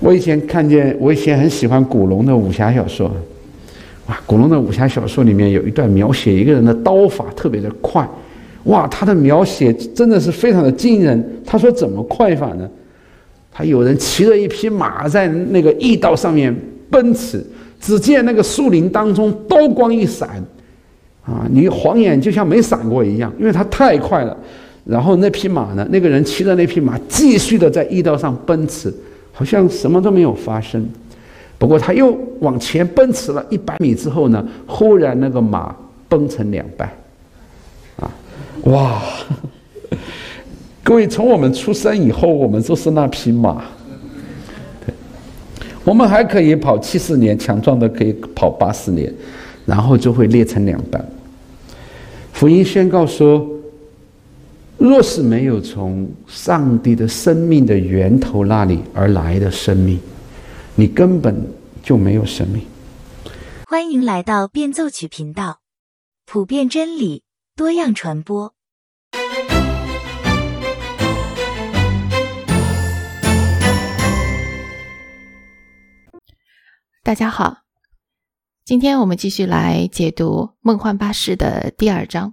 我以前看见，我以前很喜欢古龙的武侠小说，哇，古龙的武侠小说里面有一段描写一个人的刀法特别的快，哇，他的描写真的是非常的惊人。他说怎么快法呢？他有人骑着一匹马在那个驿道上面奔驰，只见那个树林当中刀光一闪，啊，你晃眼就像没闪过一样，因为他太快了。然后那匹马呢，那个人骑着那匹马继续的在驿道上奔驰，好像什么都没有发生。不过他又往前奔驰了一百米之后呢，忽然那个马崩成两半，啊，哇！各位，从我们出生以后，我们就是那匹马。我们还可以跑七十年，强壮的可以跑八十年，然后就会裂成两半。福音宣告说：若是没有从上帝的生命的源头那里而来的生命，你根本就没有生命。欢迎来到变奏曲频道，普遍真理，多样传播。大家好，今天我们继续来解读《梦幻巴士》的第二章。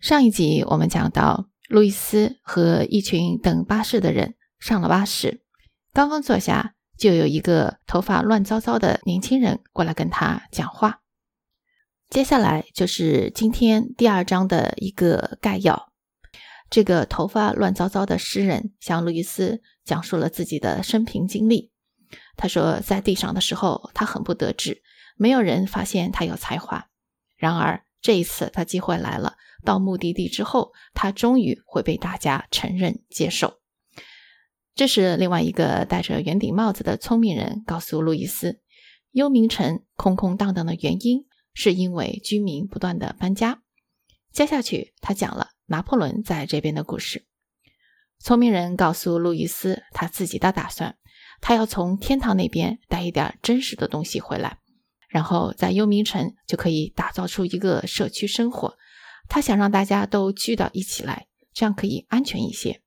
上一集我们讲到，路易斯和一群等巴士的人上了巴士，刚刚坐下，就有一个头发乱糟糟的年轻人过来跟他讲话。接下来就是今天第二章的一个概要。这个头发乱糟糟的诗人向路易斯讲述了自己的生平经历。他说，在地上的时候，他很不得志，没有人发现他有才华。然而这一次，他机会来了。到目的地之后，他终于会被大家承认接受。这时，另外一个戴着圆顶帽子的聪明人告诉路易斯，幽冥城空空荡荡的原因，是因为居民不断的搬家。接下去，他讲了拿破仑在这边的故事。聪明人告诉路易斯他自己的打算。他要从天堂那边带一点真实的东西回来，然后在幽冥城就可以打造出一个社区生活。他想让大家都聚到一起来，这样可以安全一些。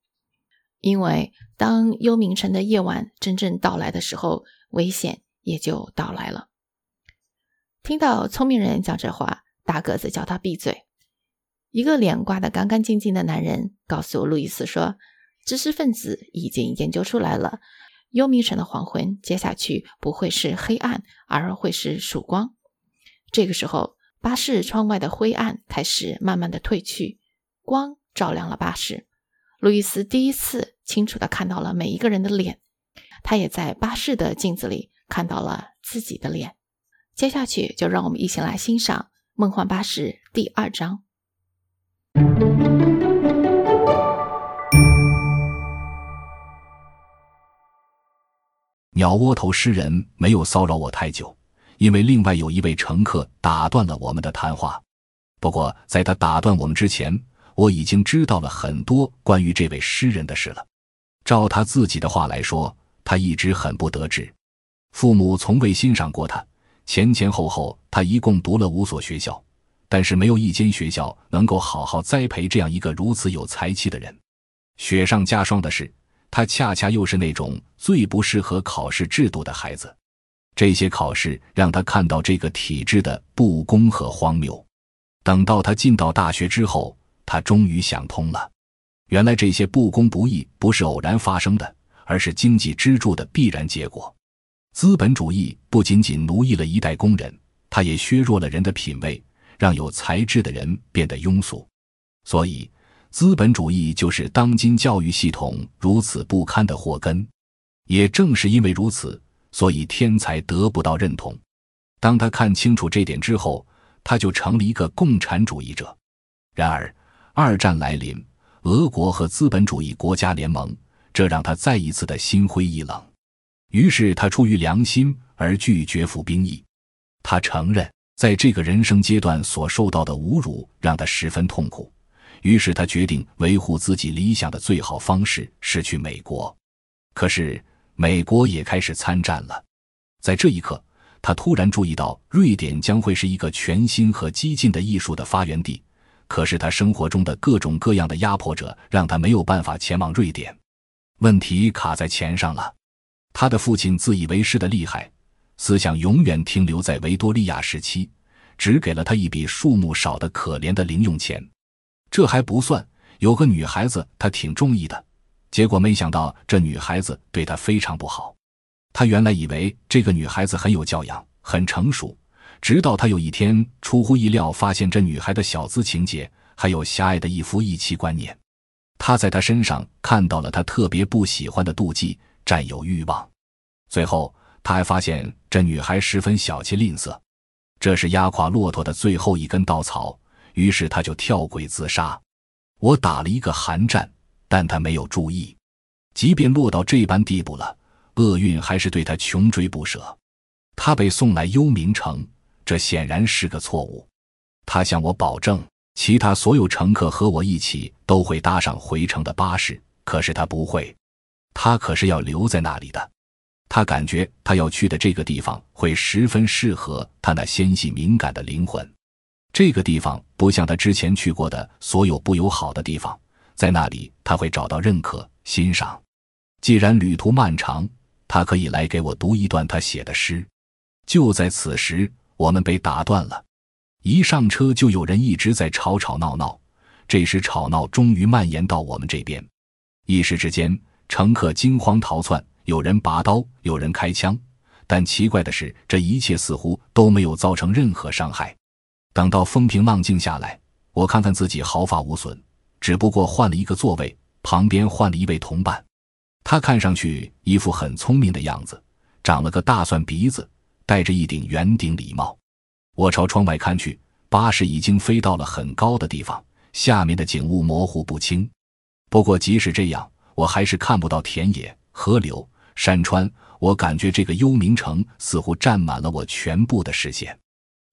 因为当幽冥城的夜晚真正到来的时候，危险也就到来了。听到聪明人讲这话，大个子叫他闭嘴。一个脸刮得干干净净的男人告诉路易斯说：“知识分子已经研究出来了。”幽冥城的黄昏，接下去不会是黑暗，而会是曙光。这个时候，巴士窗外的灰暗开始慢慢的褪去，光照亮了巴士。路易斯第一次清楚的看到了每一个人的脸，他也在巴士的镜子里看到了自己的脸。接下去，就让我们一起来欣赏《梦幻巴士》第二章。鸟窝头诗人没有骚扰我太久，因为另外有一位乘客打断了我们的谈话。不过，在他打断我们之前，我已经知道了很多关于这位诗人的事了。照他自己的话来说，他一直很不得志，父母从未欣赏过他。前前后后，他一共读了五所学校，但是没有一间学校能够好好栽培这样一个如此有才气的人。雪上加霜的是。他恰恰又是那种最不适合考试制度的孩子，这些考试让他看到这个体制的不公和荒谬。等到他进到大学之后，他终于想通了，原来这些不公不义不是偶然发生的，而是经济支柱的必然结果。资本主义不仅仅奴役了一代工人，它也削弱了人的品味，让有才智的人变得庸俗。所以。资本主义就是当今教育系统如此不堪的祸根，也正是因为如此，所以天才得不到认同。当他看清楚这点之后，他就成了一个共产主义者。然而，二战来临，俄国和资本主义国家联盟，这让他再一次的心灰意冷。于是，他出于良心而拒绝服兵役。他承认，在这个人生阶段所受到的侮辱让他十分痛苦。于是他决定维护自己理想的最好方式是去美国，可是美国也开始参战了。在这一刻，他突然注意到瑞典将会是一个全新和激进的艺术的发源地。可是他生活中的各种各样的压迫者让他没有办法前往瑞典。问题卡在钱上了。他的父亲自以为是的厉害，思想永远停留在维多利亚时期，只给了他一笔数目少的可怜的零用钱。这还不算，有个女孩子他挺中意的，结果没想到这女孩子对他非常不好。他原来以为这个女孩子很有教养，很成熟。直到他有一天出乎意料发现这女孩的小资情节，还有狭隘的一夫一妻观念，他在她身上看到了他特别不喜欢的妒忌、占有欲望。最后，他还发现这女孩十分小气吝啬，这是压垮骆驼的最后一根稻草。于是他就跳轨自杀。我打了一个寒战，但他没有注意，即便落到这般地步了，厄运还是对他穷追不舍。他被送来幽冥城。这显然是个错误。他向我保证，其他所有乘客和我一起都会搭上回程的巴士。可是他不会，他可是要留在那里的。他感觉他要去的这个地方会十分适合他那纤细敏感的灵魂。这个地方不像他之前去过的所有不友好的地方，在那里他会找到认可、欣赏。既然旅途漫长，他可以来给我读一段他写的诗。就在此时。我们被打断了，一上车就有人一直在吵吵闹闹。这时吵闹终于蔓延到我们这边，一时之间，乘客惊慌逃窜，有人拔刀，有人开枪。但奇怪的是，这一切似乎都没有造成任何伤害。等到风平浪静下来，我看看自己毫发无损，只不过换了一个座位，旁边换了一位同伴。他看上去一副很聪明的样子，长了个大蒜鼻子。戴着一顶圆顶礼帽，我朝窗外看去，巴士已经飞到了很高的地方，下面的景物模糊不清。不过即使这样，我还是看不到田野、河流、山川。我感觉这个幽冥城似乎占满了我全部的视线。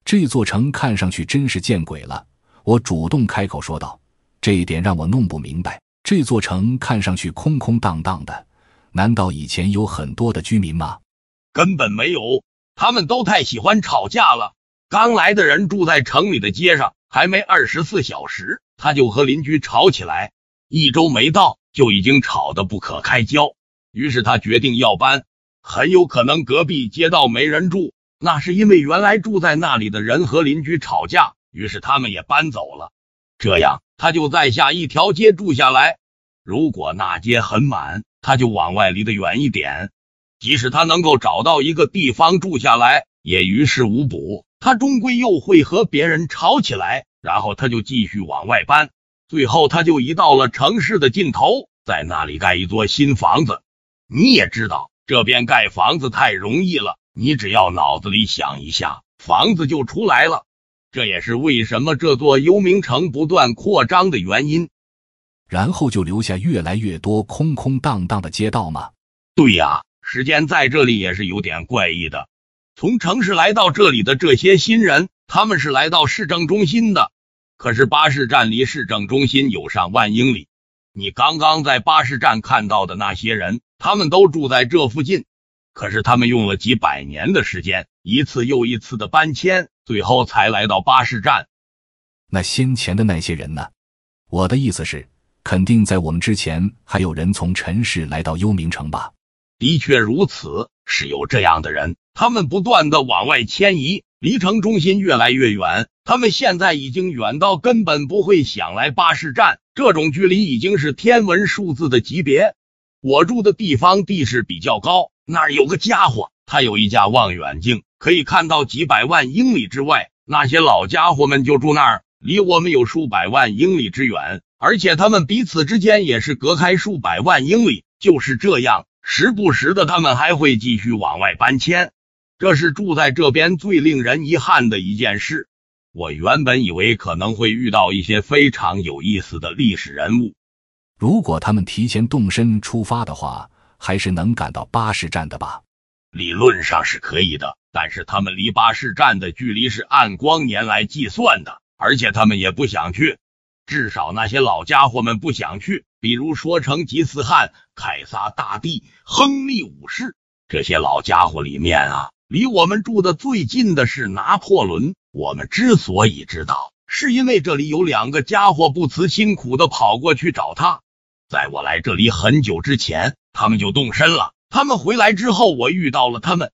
这座城看上去真是见鬼了！我主动开口说道：“这一点让我弄不明白。这座城看上去空空荡荡的，难道以前有很多的居民吗？根本没有。”他们都太喜欢吵架了。刚来的人住在城里的街上，还没二十四小时，他就和邻居吵起来。一周没到，就已经吵得不可开交。于是他决定要搬。很有可能隔壁街道没人住，那是因为原来住在那里的人和邻居吵架，于是他们也搬走了。这样，他就在下一条街住下来。如果那街很满，他就往外离得远一点。即使他能够找到一个地方住下来，也于事无补。他终归又会和别人吵起来，然后他就继续往外搬，最后他就移到了城市的尽头，在那里盖一座新房子。你也知道，这边盖房子太容易了，你只要脑子里想一下，房子就出来了。这也是为什么这座幽冥城不断扩张的原因。然后就留下越来越多空空荡荡的街道吗？对呀。时间在这里也是有点怪异的。从城市来到这里的这些新人，他们是来到市政中心的。可是巴士站离市政中心有上万英里。你刚刚在巴士站看到的那些人，他们都住在这附近。可是他们用了几百年的时间，一次又一次的搬迁，最后才来到巴士站。那先前的那些人呢？我的意思是，肯定在我们之前还有人从尘世来到幽冥城吧。的确如此，是有这样的人，他们不断的往外迁移，离城中心越来越远。他们现在已经远到根本不会想来巴士站，这种距离已经是天文数字的级别。我住的地方地势比较高，那儿有个家伙，他有一架望远镜，可以看到几百万英里之外。那些老家伙们就住那儿，离我们有数百万英里之远，而且他们彼此之间也是隔开数百万英里。就是这样。时不时的，他们还会继续往外搬迁，这是住在这边最令人遗憾的一件事。我原本以为可能会遇到一些非常有意思的历史人物，如果他们提前动身出发的话，还是能赶到巴士站的吧？理论上是可以的，但是他们离巴士站的距离是按光年来计算的，而且他们也不想去。至少那些老家伙们不想去，比如说成吉思汗、凯撒大帝、亨利五世这些老家伙里面啊，离我们住的最近的是拿破仑。我们之所以知道，是因为这里有两个家伙不辞辛苦的跑过去找他。在我来这里很久之前，他们就动身了。他们回来之后，我遇到了他们。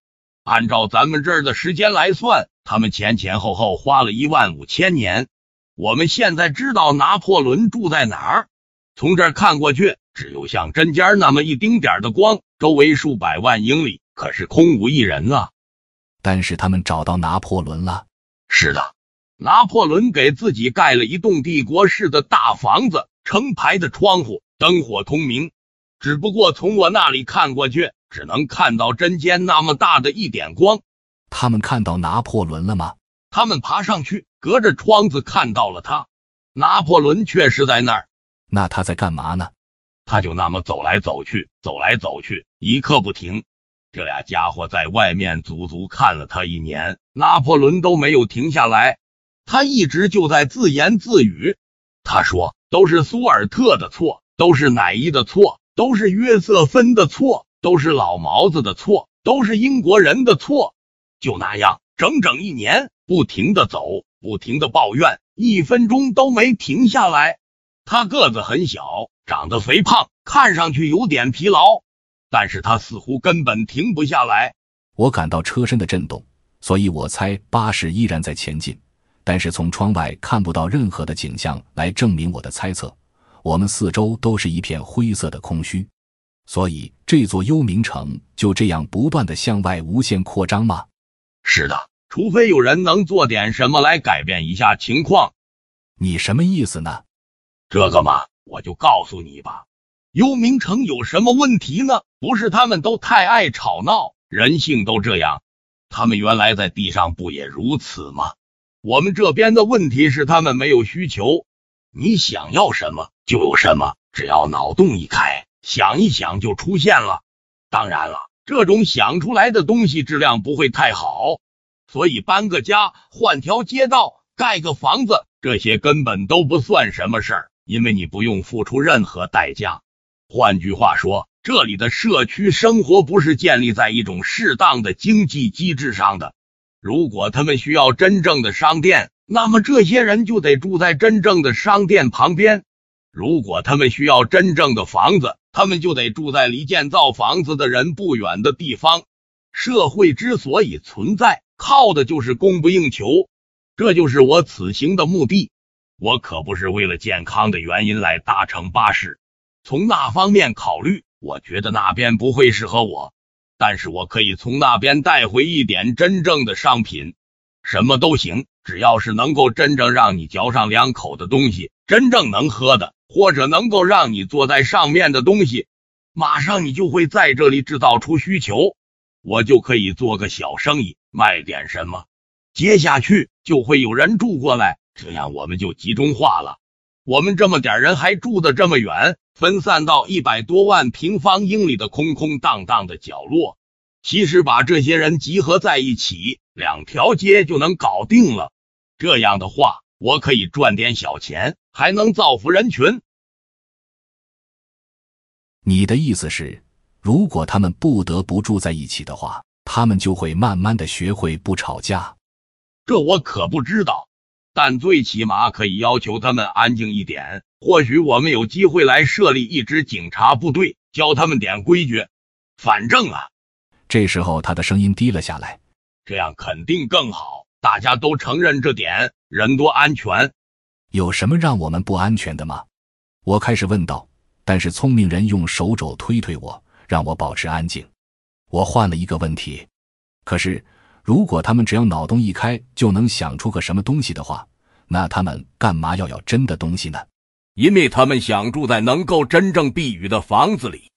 按照咱们这儿的时间来算，他们前前后后花了一万五千年。我们现在知道拿破仑住在哪儿，从这儿看过去，只有像针尖那么一丁点的光，周围数百万英里可是空无一人啊。但是他们找到拿破仑了。是的，拿破仑给自己盖了一栋帝国式的大房子，成排的窗户，灯火通明。只不过从我那里看过去，只能看到针尖那么大的一点光。他们看到拿破仑了吗？他们爬上去，隔着窗子看到了他。拿破仑确实在那儿。那他在干嘛呢？他就那么走来走去，走来走去，一刻不停。这俩家伙在外面足足看了他一年，拿破仑都没有停下来。他一直就在自言自语。他说：“都是苏尔特的错，都是乃伊的错。”都是约瑟芬的错，都是老毛子的错，都是英国人的错。就那样，整整一年，不停的走，不停的抱怨，一分钟都没停下来。他个子很小，长得肥胖，看上去有点疲劳，但是他似乎根本停不下来。我感到车身的震动，所以我猜巴士依然在前进，但是从窗外看不到任何的景象来证明我的猜测。我们四周都是一片灰色的空虚，所以这座幽冥城就这样不断的向外无限扩张吗？是的，除非有人能做点什么来改变一下情况。你什么意思呢？这个嘛，我就告诉你吧。幽冥城有什么问题呢？不是他们都太爱吵闹，人性都这样。他们原来在地上不也如此吗？我们这边的问题是他们没有需求。你想要什么就有什么，只要脑洞一开，想一想就出现了。当然了，这种想出来的东西质量不会太好，所以搬个家、换条街道、盖个房子，这些根本都不算什么事儿，因为你不用付出任何代价。换句话说，这里的社区生活不是建立在一种适当的经济机制上的。如果他们需要真正的商店，那么这些人就得住在真正的商店旁边。如果他们需要真正的房子，他们就得住在离建造房子的人不远的地方。社会之所以存在，靠的就是供不应求。这就是我此行的目的。我可不是为了健康的原因来搭乘巴士。从那方面考虑，我觉得那边不会适合我。但是我可以从那边带回一点真正的商品，什么都行。只要是能够真正让你嚼上两口的东西，真正能喝的，或者能够让你坐在上面的东西，马上你就会在这里制造出需求，我就可以做个小生意，卖点什么，接下去就会有人住过来，这样我们就集中化了。我们这么点人还住的这么远，分散到一百多万平方英里的空空荡荡的角落，其实把这些人集合在一起，两条街就能搞定了。这样的话，我可以赚点小钱，还能造福人群。你的意思是，如果他们不得不住在一起的话，他们就会慢慢的学会不吵架？这我可不知道，但最起码可以要求他们安静一点。或许我们有机会来设立一支警察部队，教他们点规矩。反正啊，这时候他的声音低了下来，这样肯定更好。大家都承认这点，人多安全。有什么让我们不安全的吗？我开始问道。但是聪明人用手肘推推我，让我保持安静。我换了一个问题。可是，如果他们只要脑洞一开就能想出个什么东西的话，那他们干嘛要要真的东西呢？因为他们想住在能够真正避雨的房子里。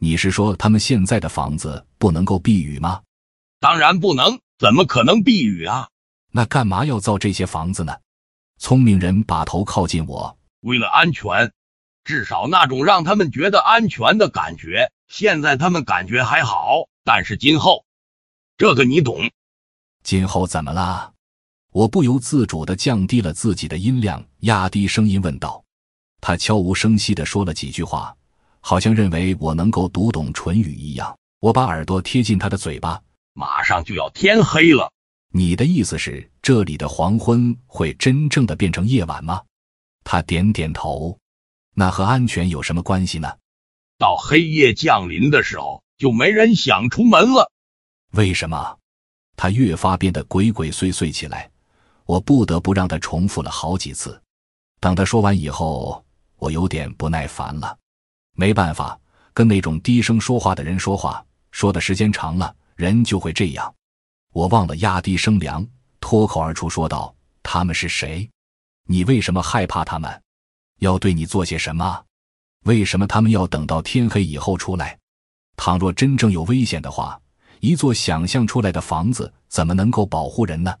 你是说他们现在的房子不能够避雨吗？当然不能。怎么可能避雨啊？那干嘛要造这些房子呢？聪明人把头靠近我，为了安全，至少那种让他们觉得安全的感觉。现在他们感觉还好，但是今后，这个你懂。今后怎么啦？我不由自主的降低了自己的音量，压低声音问道。他悄无声息的说了几句话，好像认为我能够读懂唇语一样。我把耳朵贴近他的嘴巴。马上就要天黑了，你的意思是这里的黄昏会真正的变成夜晚吗？他点点头。那和安全有什么关系呢？到黑夜降临的时候，就没人想出门了。为什么？他越发变得鬼鬼祟祟起来，我不得不让他重复了好几次。等他说完以后，我有点不耐烦了。没办法，跟那种低声说话的人说话，说的时间长了，人就会这样。我忘了压低声量，脱口而出说道：“他们是谁？你为什么害怕他们？要对你做些什么？为什么他们要等到天黑以后出来？倘若真正有危险的话，一座想象出来的房子怎么能够保护人呢？”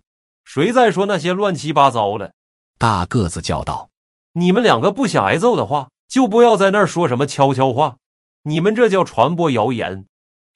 谁在说那些乱七八糟的？大个子叫道：“你们两个不想挨揍的话，就不要在那儿说什么悄悄话。你们这叫传播谣言，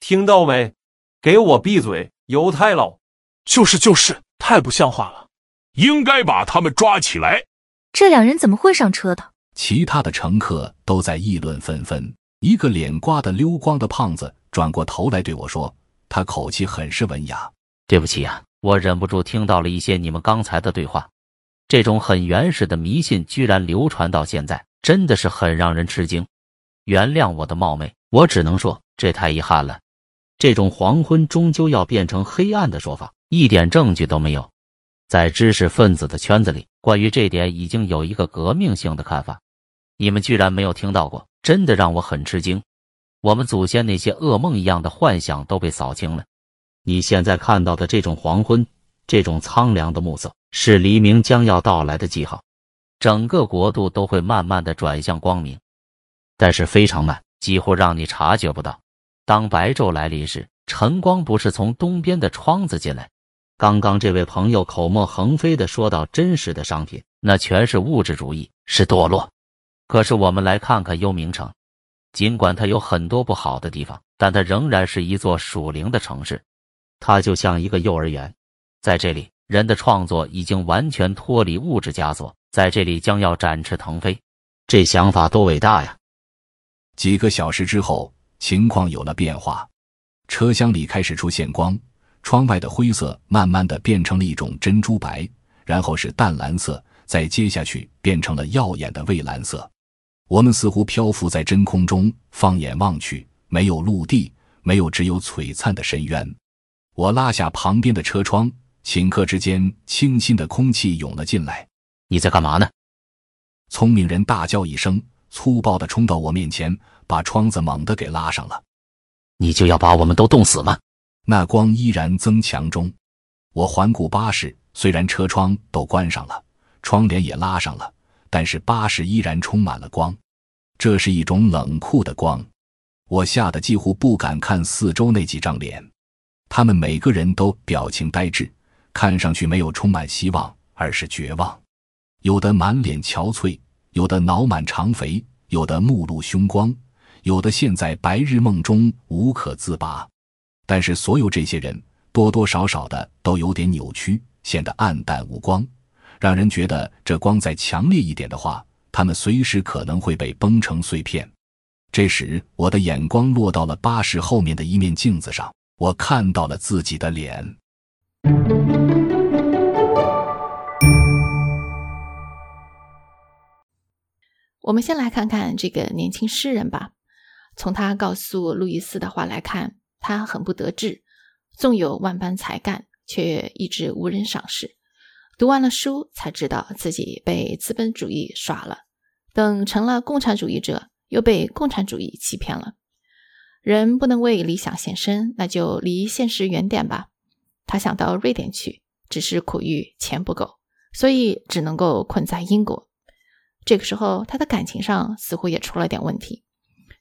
听到没？给我闭嘴！”犹太佬，就是就是，太不像话了，应该把他们抓起来。这两人怎么会上车的？其他的乘客都在议论纷纷。一个脸刮得溜光的胖子转过头来对我说，他口气很是文雅：“对不起啊，我忍不住听到了一些你们刚才的对话。这种很原始的迷信居然流传到现在，真的是很让人吃惊。原谅我的冒昧，我只能说这太遗憾了。”这种黄昏终究要变成黑暗的说法，一点证据都没有。在知识分子的圈子里，关于这点已经有一个革命性的看法。你们居然没有听到过，真的让我很吃惊。我们祖先那些噩梦一样的幻想都被扫清了。你现在看到的这种黄昏，这种苍凉的暮色，是黎明将要到来的记号。整个国度都会慢慢的转向光明，但是非常慢，几乎让你察觉不到。当白昼来临时，晨光不是从东边的窗子进来。刚刚这位朋友口沫横飞的说到：“真实的商品，那全是物质主义，是堕落。”可是我们来看看幽冥城，尽管它有很多不好的地方，但它仍然是一座属灵的城市。它就像一个幼儿园，在这里，人的创作已经完全脱离物质枷锁，在这里将要展翅腾飞。这想法多伟大呀！几个小时之后。情况有了变化，车厢里开始出现光，窗外的灰色慢慢的变成了一种珍珠白，然后是淡蓝色，再接下去变成了耀眼的蔚蓝色。我们似乎漂浮在真空中，放眼望去，没有陆地，没有，只有璀璨的深渊。我拉下旁边的车窗，顷刻之间，清新的空气涌了进来。你在干嘛呢？聪明人大叫一声，粗暴的冲到我面前。把窗子猛地给拉上了，你就要把我们都冻死吗？那光依然增强中。我环顾巴士，虽然车窗都关上了，窗帘也拉上了，但是巴士依然充满了光。这是一种冷酷的光，我吓得几乎不敢看四周那几张脸，他们每个人都表情呆滞，看上去没有充满希望，而是绝望。有的满脸憔悴，有的脑满肠肥，有的目露凶光。有的陷在白日梦中无可自拔，但是所有这些人多多少少的都有点扭曲，显得暗淡无光，让人觉得这光再强烈一点的话，他们随时可能会被崩成碎片。这时，我的眼光落到了巴士后面的一面镜子上，我看到了自己的脸。我们先来看看这个年轻诗人吧。从他告诉路易斯的话来看，他很不得志，纵有万般才干，却一直无人赏识。读完了书，才知道自己被资本主义耍了。等成了共产主义者，又被共产主义欺骗了。人不能为理想献身，那就离现实远点吧。他想到瑞典去，只是苦于钱不够，所以只能够困在英国。这个时候，他的感情上似乎也出了点问题。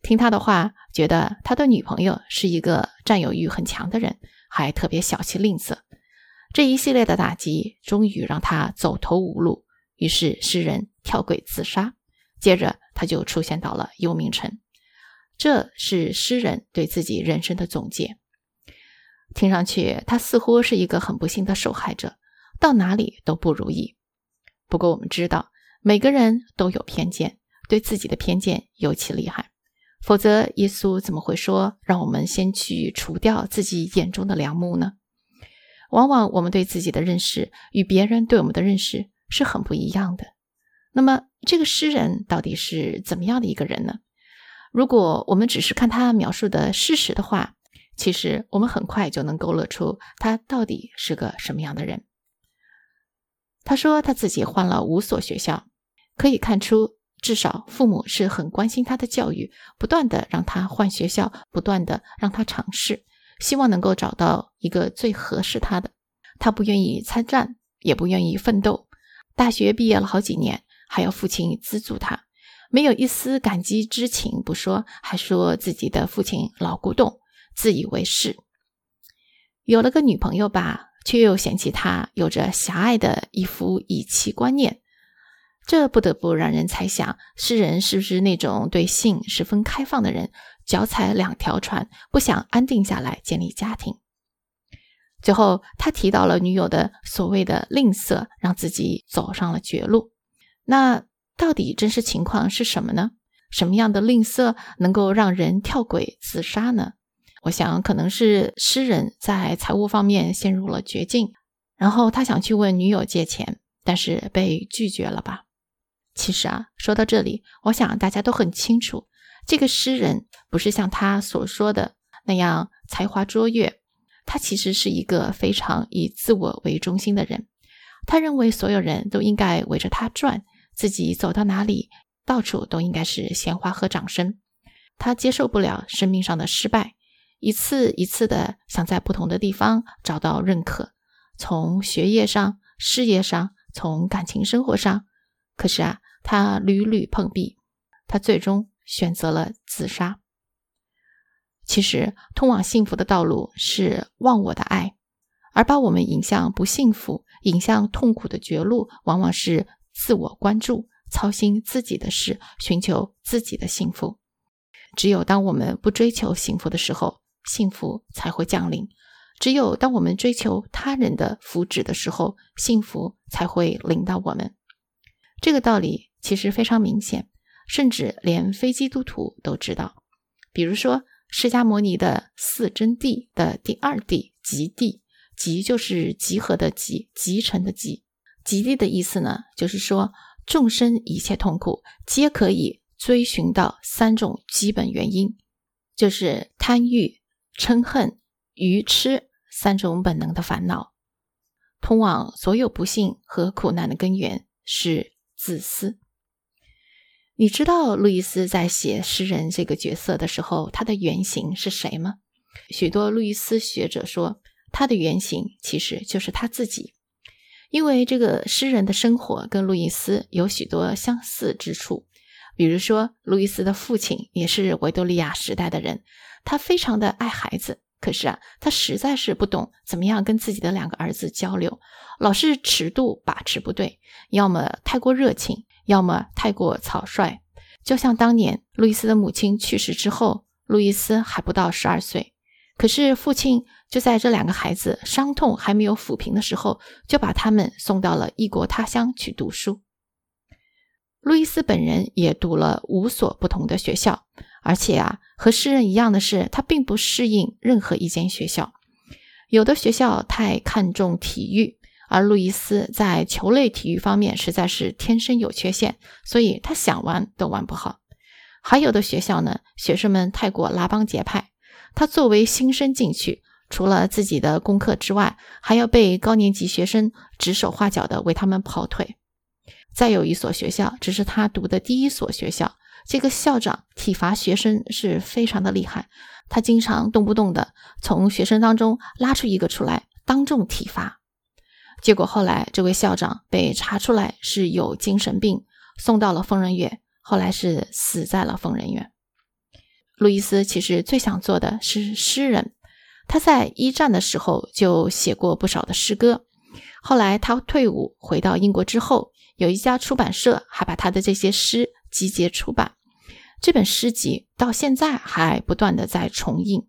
听他的话，觉得他的女朋友是一个占有欲很强的人，还特别小气吝啬。这一系列的打击，终于让他走投无路。于是诗人跳轨自杀。接着他就出现到了幽冥城。这是诗人对自己人生的总结。听上去，他似乎是一个很不幸的受害者，到哪里都不如意。不过我们知道，每个人都有偏见，对自己的偏见尤其厉害。否则，耶稣怎么会说让我们先去除掉自己眼中的梁木呢？往往我们对自己的认识与别人对我们的认识是很不一样的。那么，这个诗人到底是怎么样的一个人呢？如果我们只是看他描述的事实的话，其实我们很快就能勾勒出他到底是个什么样的人。他说他自己换了五所学校，可以看出，至少父母是很关心他的教育，不断的让他换学校，不断的让他尝试，希望能够找到一个最合适他的。他不愿意参战，也不愿意奋斗。大学毕业了好几年，还要父亲资助他，没有一丝感激之情不说，还说自己的父亲老古董，自以为是。有了个女朋友吧，却又嫌弃他有着狭隘的一夫一妻观念，这不得不让人猜想，诗人是不是那种对性十分开放的人，脚踩两条船，不想安定下来建立家庭。最后，他提到了女友的所谓的吝啬，让自己走上了绝路。那到底真实情况是什么呢？什么样的吝啬能够让人跳轨自杀呢？我想，可能是诗人在财务方面陷入了绝境，然后他想去问女友借钱，但是被拒绝了吧。其实啊，说到这里，我想大家都很清楚，这个诗人不是像他所说的那样才华卓越。他其实是一个非常以自我为中心的人，他认为所有人都应该围着他转，自己走到哪里，到处都应该是鲜花和掌声。他接受不了生命上的失败，一次一次的想在不同的地方找到认可，从学业上、事业上，从感情生活上。可是啊，他屡屡碰壁，他最终选择了自杀。其实，通往幸福的道路是忘我的爱，而把我们引向不幸福、引向痛苦的绝路，往往是自我关注、操心自己的事、寻求自己的幸福。只有当我们不追求幸福的时候，幸福才会降临；只有当我们追求他人的福祉的时候，幸福才会临到我们。这个道理其实非常明显，甚至连非基督徒都知道。比如说。释迦牟尼的四真谛的第二谛极谛，极就是集合的集，集成的集。极谛的意思呢，就是说众生一切痛苦，皆可以追寻到三种基本原因，就是贪欲、嗔恨、愚痴三种本能的烦恼。通往所有不幸和苦难的根源是自私。你知道路易斯在写诗人这个角色的时候，他的原型是谁吗？许多路易斯学者说，他的原型其实就是他自己，因为这个诗人的生活跟路易斯有许多相似之处。比如说，路易斯的父亲也是维多利亚时代的人，他非常的爱孩子，可是啊，他实在是不懂怎么样跟自己的两个儿子交流，老是尺度把持不对，要么太过热情。要么太过草率，就像当年路易斯的母亲去世之后，路易斯还不到十二岁，可是父亲就在这两个孩子伤痛还没有抚平的时候，就把他们送到了异国他乡去读书。路易斯本人也读了五所不同的学校，而且啊，和诗人一样的是，他并不适应任何一间学校，有的学校太看重体育。而路易斯在球类体育方面实在是天生有缺陷，所以他想玩都玩不好。还有的学校呢，学生们太过拉帮结派，他作为新生进去，除了自己的功课之外，还要被高年级学生指手画脚的为他们跑腿。再有一所学校，只是他读的第一所学校，这个校长体罚学生是非常的厉害，他经常动不动的从学生当中拉出一个出来，当众体罚。结果后来，这位校长被查出来是有精神病，送到了疯人院，后来是死在了疯人院。路易斯其实最想做的是诗人，他在一战的时候就写过不少的诗歌。后来他退伍回到英国之后，有一家出版社还把他的这些诗集结出版，这本诗集到现在还不断的在重印。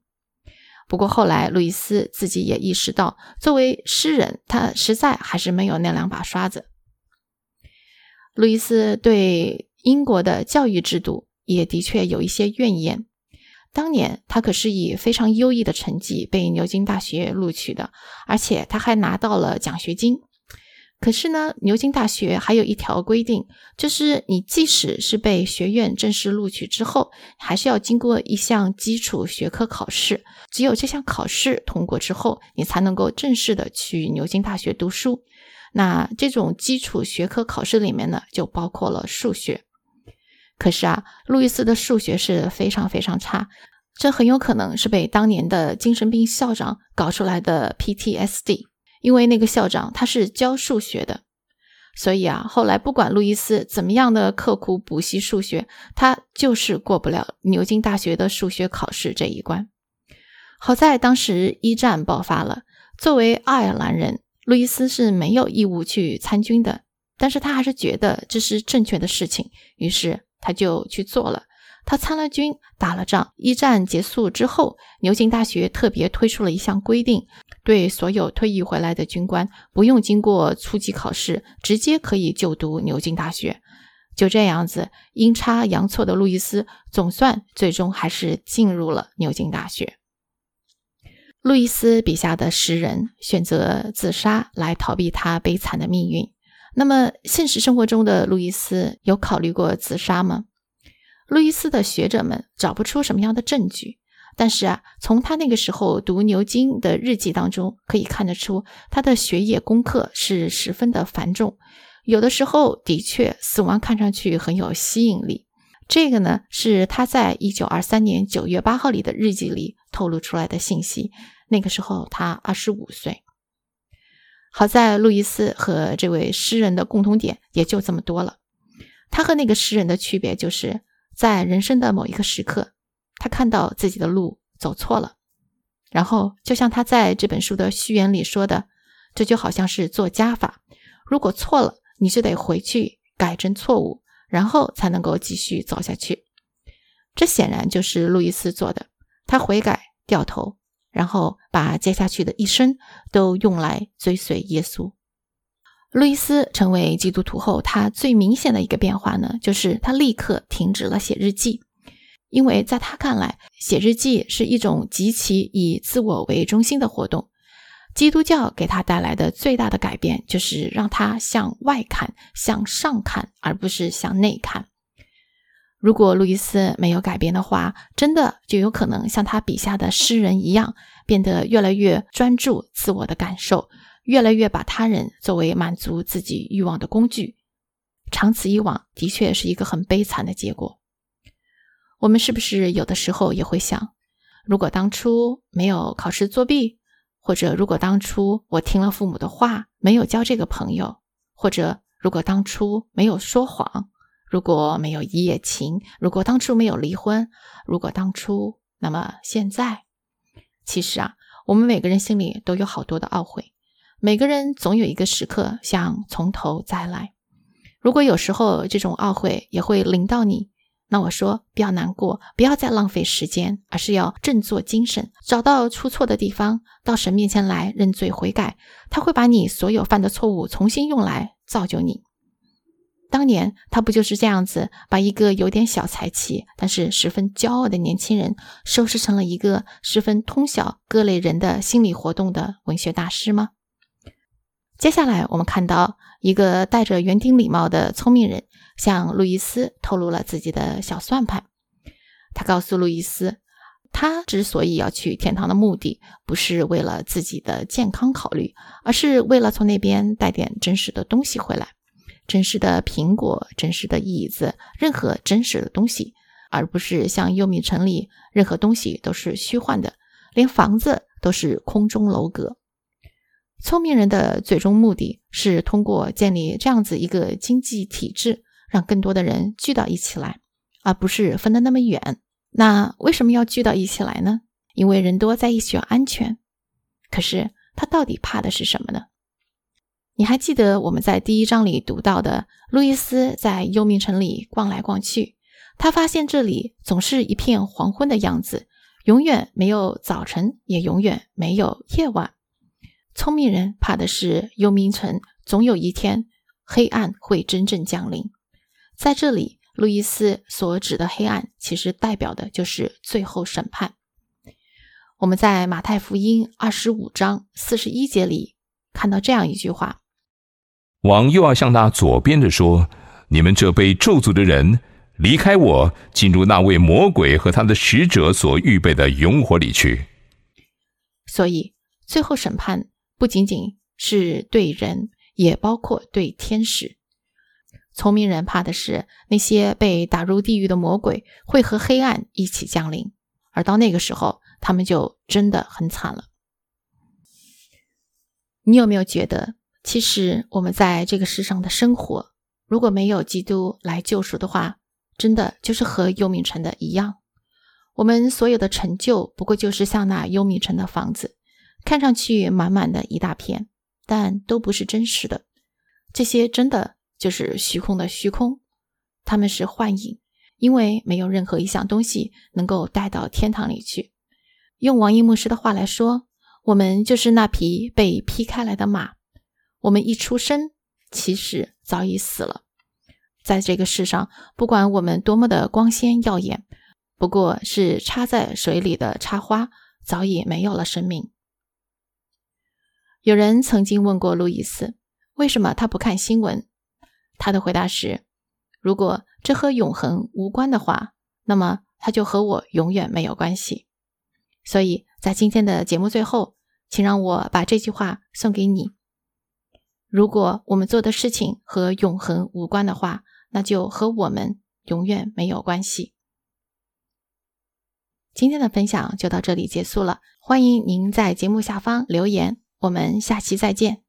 不过后来，路易斯自己也意识到，作为诗人，他实在还是没有那两把刷子。路易斯对英国的教育制度也的确有一些怨言。当年他可是以非常优异的成绩被牛津大学录取的，而且他还拿到了奖学金。可是呢，牛津大学还有一条规定，就是你即使是被学院正式录取之后，还是要经过一项基础学科考试。只有这项考试通过之后，你才能够正式的去牛津大学读书。那这种基础学科考试里面呢，就包括了数学。可是啊，路易斯的数学是非常非常差，这很有可能是被当年的精神病校长搞出来的 PTSD。因为那个校长他是教数学的，所以啊，后来不管路易斯怎么样的刻苦补习数学，他就是过不了牛津大学的数学考试这一关。好在当时一战爆发了，作为爱尔兰人，路易斯是没有义务去参军的，但是他还是觉得这是正确的事情，于是他就去做了。他参了军，打了仗。一战结束之后，牛津大学特别推出了一项规定，对所有退役回来的军官不用经过初级考试，直接可以就读牛津大学。就这样子，阴差阳错的路易斯总算最终还是进入了牛津大学。路易斯笔下的诗人选择自杀来逃避他悲惨的命运。那么，现实生活中的路易斯有考虑过自杀吗？路易斯的学者们找不出什么样的证据，但是啊，从他那个时候读牛津的日记当中可以看得出，他的学业功课是十分的繁重，有的时候的确死亡看上去很有吸引力。这个呢，是他在一九二三年九月八号里的日记里透露出来的信息。那个时候他二十五岁。好在路易斯和这位诗人的共同点也就这么多了，他和那个诗人的区别就是。在人生的某一个时刻，他看到自己的路走错了，然后就像他在这本书的序言里说的，这就好像是做加法，如果错了，你就得回去改正错误，然后才能够继续走下去。这显然就是路易斯做的，他悔改掉头，然后把接下去的一生都用来追随耶稣。路易斯成为基督徒后，他最明显的一个变化呢，就是他立刻停止了写日记，因为在他看来，写日记是一种极其以自我为中心的活动。基督教给他带来的最大的改变，就是让他向外看、向上看，而不是向内看。如果路易斯没有改变的话，真的就有可能像他笔下的诗人一样，变得越来越专注自我的感受。越来越把他人作为满足自己欲望的工具，长此以往，的确是一个很悲惨的结果。我们是不是有的时候也会想，如果当初没有考试作弊，或者如果当初我听了父母的话，没有交这个朋友，或者如果当初没有说谎，如果没有一夜情，如果当初没有离婚，如果当初，那么现在，其实啊，我们每个人心里都有好多的懊悔。每个人总有一个时刻想从头再来。如果有时候这种懊悔也会临到你，那我说不要难过，不要再浪费时间，而是要振作精神，找到出错的地方，到神面前来认罪悔改。他会把你所有犯的错误重新用来造就你。当年他不就是这样子，把一个有点小才气但是十分骄傲的年轻人，收拾成了一个十分通晓各类人的心理活动的文学大师吗？接下来，我们看到一个戴着园丁礼帽的聪明人向路易斯透露了自己的小算盘。他告诉路易斯，他之所以要去天堂的目的，不是为了自己的健康考虑，而是为了从那边带点真实的东西回来：真实的苹果、真实的椅子，任何真实的东西，而不是像幽冥城里任何东西都是虚幻的，连房子都是空中楼阁。聪明人的最终目的是通过建立这样子一个经济体制，让更多的人聚到一起来，而不是分得那么远。那为什么要聚到一起来呢？因为人多在一起要安全。可是他到底怕的是什么呢？你还记得我们在第一章里读到的，路易斯在幽冥城里逛来逛去，他发现这里总是一片黄昏的样子，永远没有早晨，也永远没有夜晚。聪明人怕的是幽冥城，总有一天黑暗会真正降临。在这里，路易斯所指的黑暗，其实代表的就是最后审判。我们在马太福音二十五章四十一节里看到这样一句话：“王又要向那左边的说：“你们这被咒诅的人，离开我，进入那位魔鬼和他的使者所预备的永火里去。”所以，最后审判不仅仅是对人，也包括对天使。聪明人怕的是那些被打入地狱的魔鬼会和黑暗一起降临，而到那个时候，他们就真的很惨了。你有没有觉得，其实我们在这个世上的生活，如果没有基督来救赎的话，真的就是和幽冥城的一样。我们所有的成就，不过就是像那幽冥城的房子，看上去满满的一大片，但都不是真实的。这些真的就是虚空的虚空，他们是幻影，因为没有任何一项东西能够带到天堂里去。用王一牧师的话来说。我们就是那匹被劈开来的马，我们一出生，其实早已死了。在这个世上，不管我们多么的光鲜耀眼，不过是插在水里的插花，早已没有了生命。有人曾经问过路易斯，为什么他不看新闻？他的回答是：如果这和永恒无关的话，那么他就和我永远没有关系。所以在今天的节目最后。请让我把这句话送给你。如果我们做的事情和永恒无关的话，那就和我们永远没有关系。今天的分享就到这里结束了，欢迎您在节目下方留言，我们下期再见。